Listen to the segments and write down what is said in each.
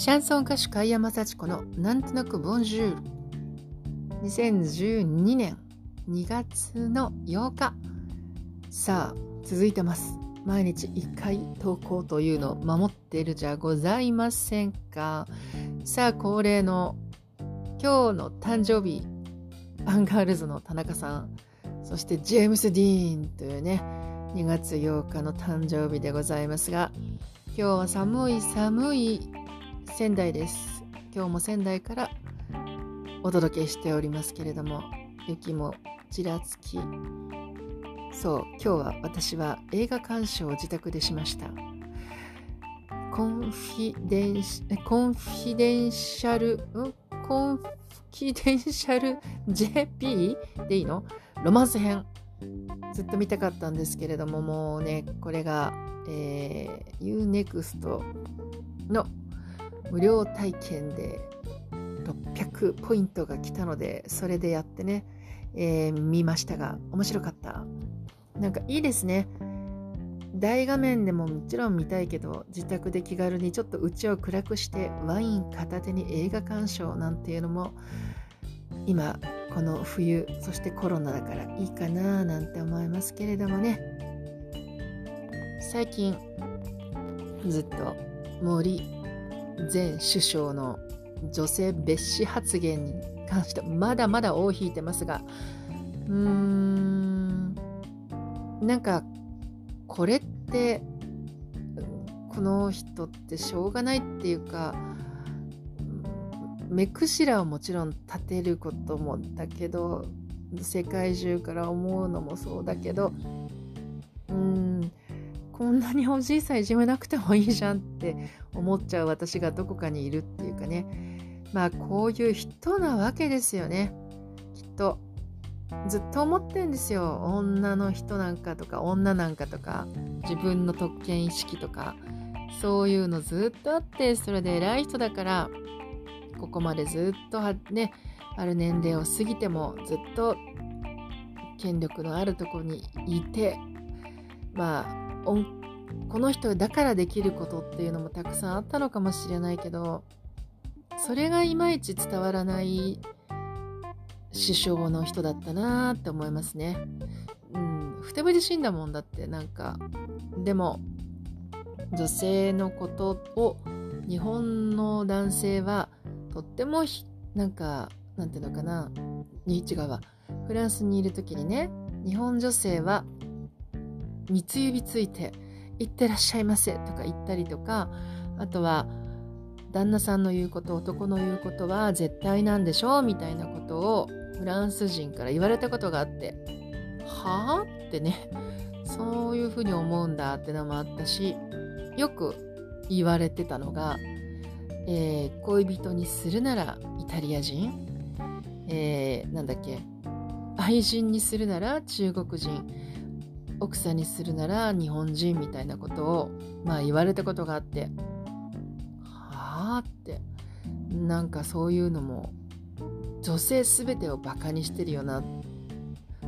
シャンソン歌手海山幸子のなんとなく Bonjour。2012年2月の8日さあ続いてます。毎日1回投稿というのを守っているじゃございませんか。さあ恒例の今日の誕生日アンガールズの田中さん。そしてジェームス・ディーンというね2月8日の誕生日でございますが今日は寒い寒い。仙台です。今日も仙台からお届けしておりますけれども雪もちらつき。そう今日は私は映画鑑賞を自宅でしました。コンフィデンシコンフィデンシャルん？コンフィデンシャル JP でいいの？ロマンス編。ずっと見たかったんですけれどももうねこれが、えー、UNEXT の無料体験で600ポイントが来たのでそれでやってね、えー、見ましたが面白かった。なんかいいですね。大画面でももちろん見たいけど自宅で気軽にちょっと家を暗くしてワイン片手に映画鑑賞なんていうのも今この冬そしてコロナだからいいかななんて思いますけれどもね。最近ずっと森前首相の女性蔑視発言に関してまだまだ尾を引いてますがうーんなんかこれってこの人ってしょうがないっていうか目くしらをもちろん立てることもだけど世界中から思うのもそうだけどうんこんなにおじいさんいじめなくてもいいじゃんって思っちゃう私がどこかにいるっていうかね。まあこういう人なわけですよね。きっと。ずっと思ってんですよ。女の人なんかとか女なんかとか自分の特権意識とか。そういうのずっとあってそれで偉い人だからここまでずっとねある年齢を過ぎてもずっと権力のあるとこにいてまあこの人だからできることっていうのもたくさんあったのかもしれないけどそれがいまいち伝わらない首相の人だったなって思いますね。うん、ふてぶてしんだもんだってなんかでも女性のことを日本の男性はとってもなんかなんていうのかなに違うわフランスにいる時にね日本女性は三つ指ついて「いってらっしゃいませ」とか言ったりとかあとは旦那さんの言うこと男の言うことは絶対なんでしょうみたいなことをフランス人から言われたことがあってはあってねそういうふうに思うんだってのもあったしよく言われてたのがえー、恋人にするならイタリア人、えー、なんだっけ愛人にするなら中国人奥さんにするなら日本人みたいなことをまあ言われたことがあってはあってなんかそういうのも女性全てをバカにしてるよなっ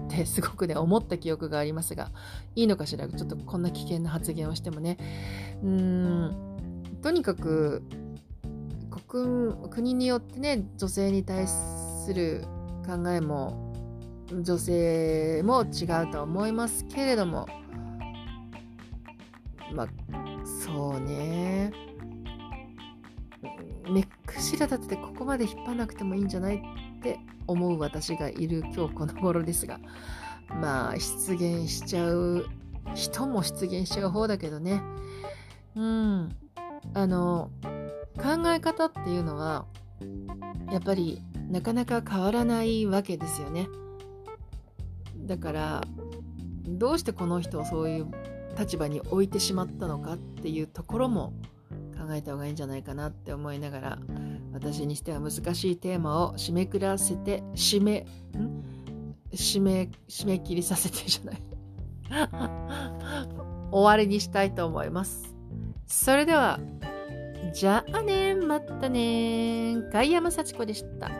てすごくね思った記憶がありますがいいのかしら？ちょっとこんな危険な発言をしてもね。うーんとにかく国国によってね女性に対する考えも女性も違うと思いますけれども。まあそうね。目くしら立ててここまで引っ張らなくてもいいんじゃないって思う私がいる今日この頃ですが。まあ出現しちゃう人も出現しちゃう方だけどね。うん。あの考え方っていうのはやっぱりなかなか変わらないわけですよね。だからどうしてこの人をそういう立場に置いてしまったのかっていうところも考えた方がいいんじゃないかなって思いながら私にしては難しいテーマを締めくらせて締めん？締め締め切りさせてじゃない 終わりにしたいと思いますそれではじゃあねまたね。貝山幸子でした。